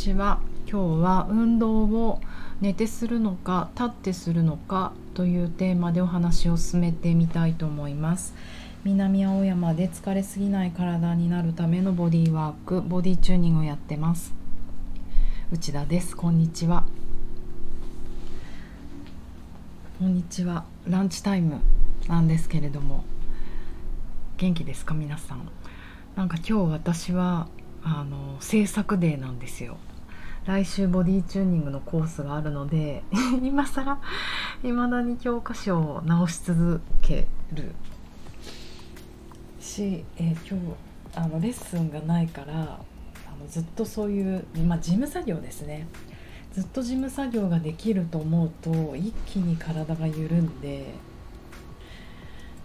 ちは。今日は運動を寝てするのか立ってするのかというテーマでお話を進めてみたいと思います。南青山で疲れすぎない体になるためのボディワークボディチューニングをやってます。内田です。こんにちは。こんにちは。ランチタイムなんですけれども。元気ですか？皆さん。なんか今日私はあの制作デーなんですよ。来週ボディチューニングのコースがあるので 今更いまだに教科書を直し続ける。し、えー、今日あのレッスンがないからあのずっとそういう、まあ、事務作業ですね。ずっと事務作業ができると思うと一気に体が緩んで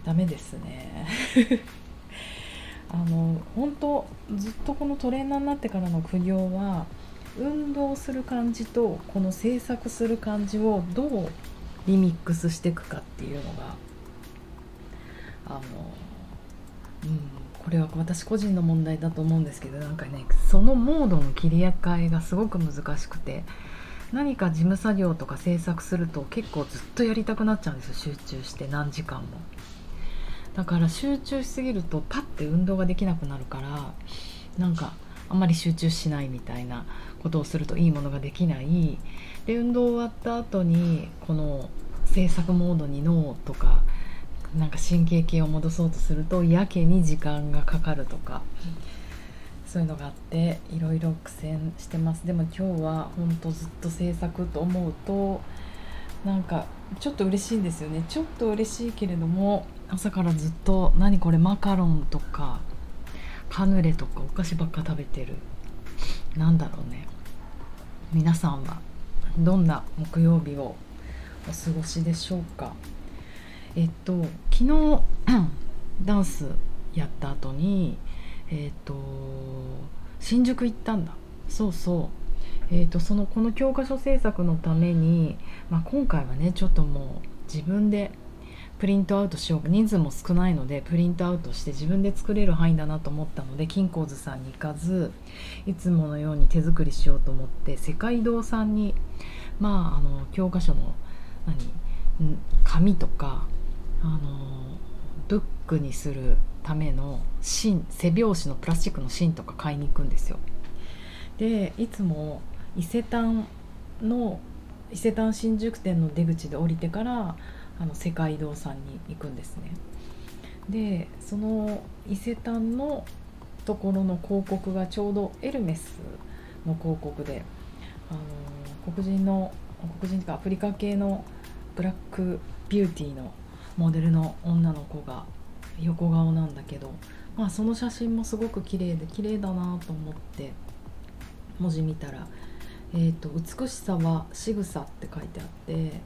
ダメですね。あの本当ずっとこのトレーナーになってからの苦行は運動する感じとこの制作する感じをどうリミックスしていくかっていうのがあの、うん、これは私個人の問題だと思うんですけどなんかねそのモードの切り替えがすごく難しくて何か事務作業とか制作すると結構ずっとやりたくなっちゃうんですよ集中して何時間も。だから集中しすぎるとパッて運動ができなくなるからなんかあんまり集中しないみたいなことをするといいものができない。で運動終わった後にこの制作モードに脳とかなんか神経系を戻そうとするとやけに時間がかかるとか、そういうのがあっていろいろ苦戦してます。でも今日はほんとずっと制作と思うとなんかちょっと嬉しいんですよね。ちょっと嬉しいけれども朝からずっと何これマカロンとかカヌレとかお菓子ばっか食べてる。なんだろうね。皆さんはどんな木曜日をお過ごしでしょうか。えっと昨日 ダンスやった後にえっと新宿行ったんだ。そうそう。えーと、とそのこの教科書制作のために、まあ、今回はねちょっともう自分でプリントアウトしよう人数も少ないのでプリントアウトして自分で作れる範囲だなと思ったので金光図さんに行かずいつものように手作りしようと思って世界堂さんにまああの教科書の何紙とかあのブックにするための芯背表紙のプラスチックの芯とか買いに行くんですよ。でいつも伊勢丹の伊勢丹新宿店の出口で降りてからあの世界堂さんに行くんですね。でその伊勢丹のところの広告がちょうどエルメスの広告であの黒人の黒人とかアフリカ系のブラックビューティーのモデルの女の子が横顔なんだけど、まあ、その写真もすごく綺麗で綺麗だなと思って文字見たら「えー、と美しさは仕草」って書いてあって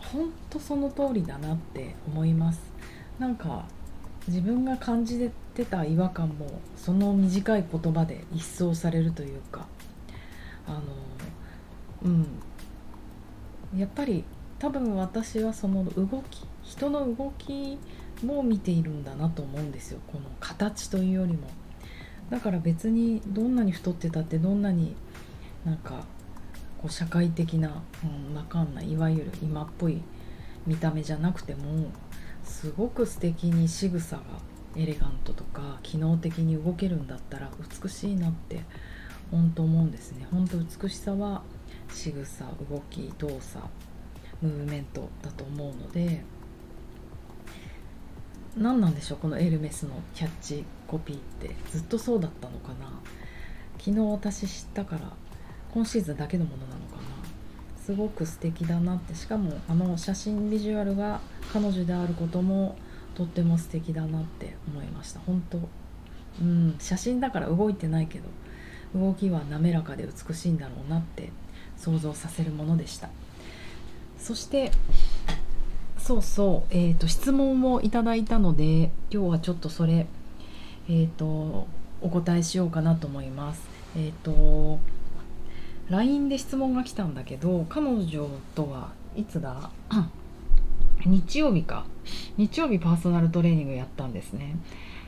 本当その通りだなって思います。なんか自分が感じてた違和感もその短い言葉で一掃されるというか。あのうん。やっぱり多分私はその動き人の動きも見ているんだなと思うんですよ。この形というよりも。だから別にどんなに太ってたってどんなになんかこう社会的な、うん、わかんないいわゆる今っぽい見た目じゃなくてもすごく素敵に仕草がエレガントとか機能的に動けるんだったら美しいなって本当思うんですね。本当美しさは仕草動き動作ムーブメントだと思うので何なんでしょうこのエルメスのキャッチコピーって。ずっとそうだったのかな。昨日私知ったから今シーズンだけのものなのかな。すごく素敵だなって。しかもあの写真ビジュアルが彼女であることもとっても素敵だなって思いました。本当。うん。写真だから動いてないけど動きは滑らかで美しいんだろうなって想像させるものでした。そしてそうそう、えーと、質問をいただいたので今日はちょっとそれ、えーと、お答えしようかなと思います。えっ、ー、と LINE で質問が来たんだけど彼女とはいつだ？日曜日か。日曜日パーソナルトレーニングやったんですね。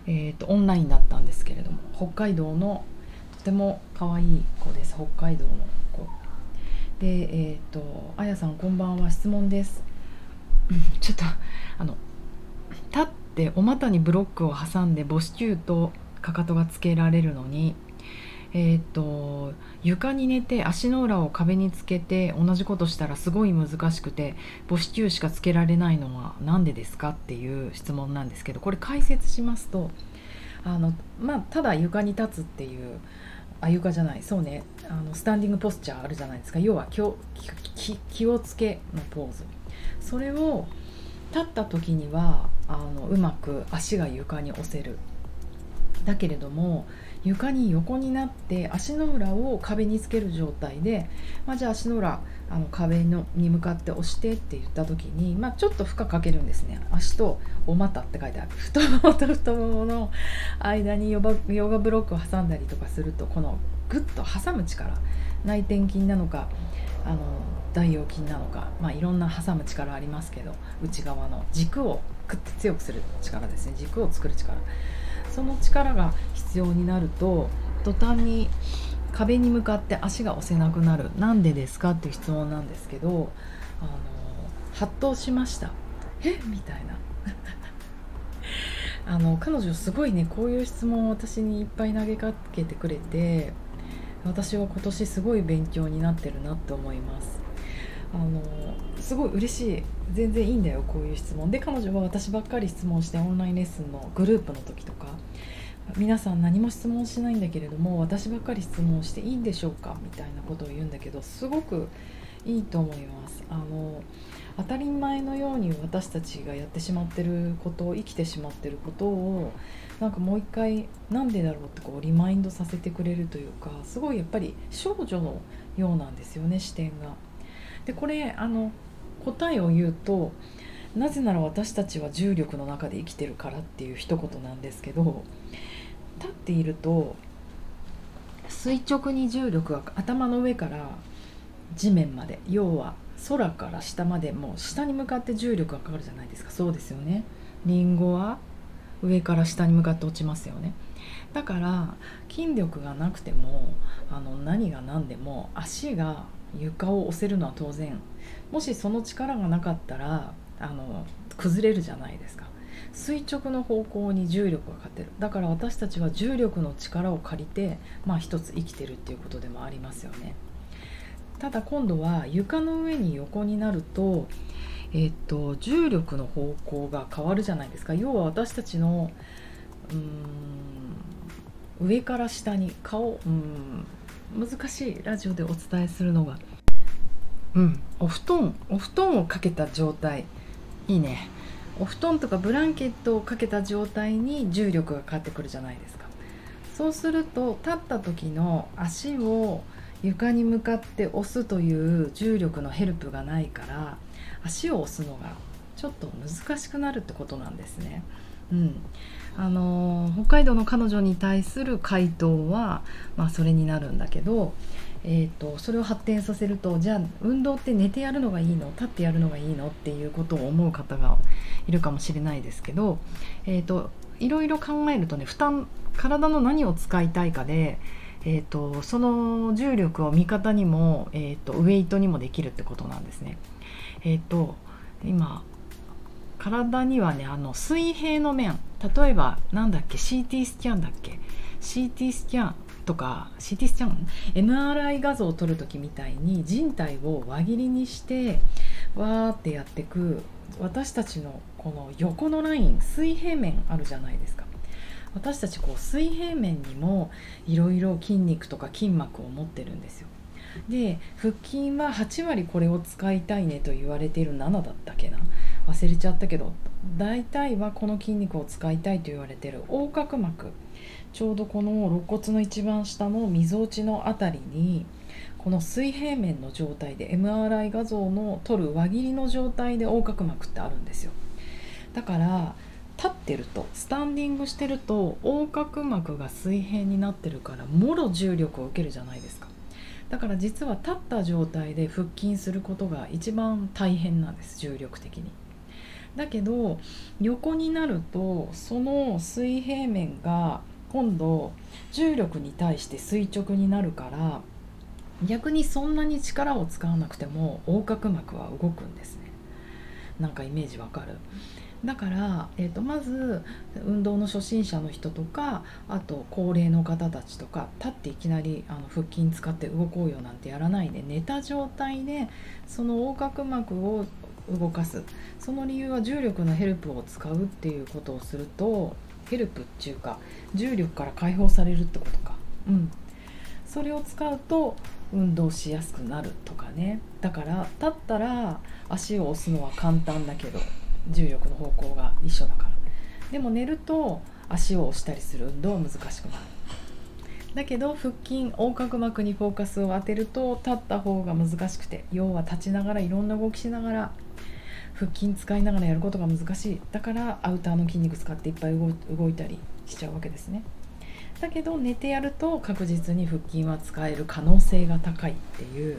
えっ、ー、とオンラインだったんですけれども北海道のっても可愛い子です。北海道の子。でえっ、ー、とあやさんこんばんは。質問です。ちょっとあの立ってお股にブロックを挟んで母子球とかかとがつけられるのにえーと、床に寝て足の裏を壁につけて同じことしたらすごい難しくて母子球しかつけられないのは何でですか？っていう質問なんですけどこれ解説しますとあの、まあ、ただ床に立つっていうあ床じゃないそうねあのスタンディングポスチャーあるじゃないですか。要は気を気をつけのポーズ。それを立った時にはあのうまく足が床に押せる。だけれども床に横になって足の裏を壁につける状態で、まあ、じゃあ足の裏あの壁のに向かって押してって言った時に、まあ、ちょっと負荷かけるんですね。足とお股って書いてある。太ももと太ももの間にヨガヨガブロックを挟んだりとかするとこのグッと挟む力内転筋なのかあの大腰筋なのか、まあ、いろんな挟む力ありますけど内側の軸をグッと強くする力ですね。軸を作る力。その力が必要になると途端に壁に向かって足が押せなくなる。なんでですかっていう質問なんですけどあの発動しました。え？みたいな。あの彼女すごいねこういう質問を私にいっぱい投げかけてくれて私は今年すごい勉強になってるなって思います。あのすごい嬉しい全然いいんだよこういう質問。で彼女は私ばっかり質問してオンラインレッスンのグループの時とか。皆さん何も質問しないんだけれども私ばっかり質問していいんでしょうかみたいなことを言うんだけどすごくいいと思います。あの当たり前のように私たちがやってしまってることを生きてしまってることをなんかもう一回なんでだろうってこうリマインドさせてくれるというかすごいやっぱり少女のようなんですよね視点が。でこれあの答えを言うとなぜなら私たちは重力の中で生きてるからっていう一言なんですけど立っていると垂直に重力が頭の上から地面まで要は空から下までもう下に向かって重力がかかるじゃないですか。そうですよね。りんごは上から下に向かって落ちますよね。だから筋力がなくてもあの何が何でも足が床を押せるのは当然。もしその力がなかったらあの崩れるじゃないですか。垂直の方向に重力がかってる。だから私たちは重力の力を借りてまあ一つ生きてるっていうことでもありますよね。ただ今度は床の上に横になるとえ、っと重力の方向が変わるじゃないですか。要は私たちのうん上から下に顔うん難しいラジオでお伝えするのが。うんお布団お布団をかけた状態。いいね。お布団とかブランケットをかけた状態に重力がかかってくるじゃないですか。そうすると立った時の足を床に向かって押すという重力のヘルプがないから足を押すのがちょっと難しくなるってことなんですね。うん、あの北海道の彼女に対する回答は、まあ、それになるんだけど、えーと、それを発展させるとじゃあ運動って寝てやるのがいいの？立ってやるのがいいの？っていうことを思う方がいるかもしれないですけど、えーと、いろいろ考えるとね負担体の何を使いたいかで、えーと、その重力を味方にも、えー、とウエイトにもできるってことなんですね。えー、と今体にはねあの水平の面。例えばなんだっけ CT スキャンだっけ？CT スキャンとか CT スキャン？MRI 画像を撮る時みたいに人体を輪切りにしてわーってやってく私たちのこの横のライン水平面あるじゃないですか。私たちこう水平面にもいろいろ筋肉とか筋膜を持ってるんですよ。で腹筋は8割これを使いたいねと言われている7だったっけな？忘れちゃったけど大体はこの筋肉を使いたいと言われている。横隔膜。ちょうどこの肋骨の一番下のみぞおちの辺りにこの水平面の状態で MRI 画像の撮る輪切りの状態で横隔膜ってあるんですよ。だから立ってるとスタンディングしてると横隔膜が水平になってるからもろ重力を受けるじゃないですか。だから実は立った状態で腹筋することが一番大変なんです重力的に。だけど横になるとその水平面が今度重力に対して垂直になるから逆にそんなに力を使わなくても横隔膜は動くんですね。なんかイメージわかる？だから、えーと、まず運動の初心者の人とかあと高齢の方たちとか立っていきなりあの腹筋使って動こうよなんてやらないで寝た状態でその横隔膜を動かす。その理由は重力のヘルプを使うっていうことをするとヘルプっていうか重力から解放されるってことか。うん。それを使うと運動しやすくなるとかね。だから立ったら足を押すのは簡単だけど重力の方向が一緒だから。でも寝ると足を押したりする運動は難しくなる。だけど腹筋横隔膜にフォーカスを当てると立った方が難しくて要は立ちながらいろんな動きしながら腹筋使いながらやることが難しい。だからアウターの筋肉使っていっぱい動いたりしちゃうわけですね。だけど寝てやると確実に腹筋は使える可能性が高いっていう。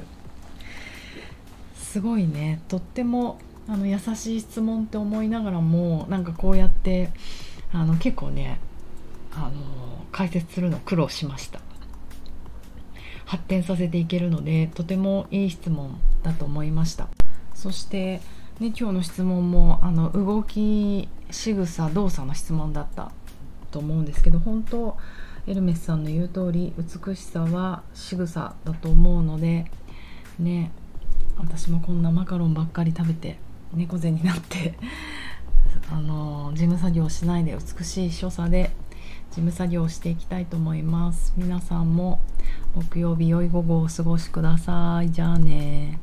すごいね。とってもあの優しい質問って思いながらもなんかこうやってあの結構ねあの解説するの苦労しました。発展させていけるのでとてもいい質問だと思いました。そして、ね、今日の質問もあの動き仕草動作の質問だったと思うんですけど本当エルメスさんの言う通り美しさは仕草だと思うのでね私もこんなマカロンばっかり食べて猫背になってあの事務作業しないで美しい所作で事務作業をしていきたいと思います。皆さんも木曜日良い午後をお過ごしください。じゃあね。